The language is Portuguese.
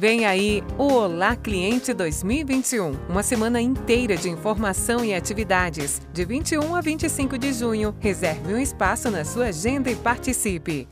Vem aí o Olá Cliente 2021, uma semana inteira de informação e atividades. De 21 a 25 de junho, reserve um espaço na sua agenda e participe.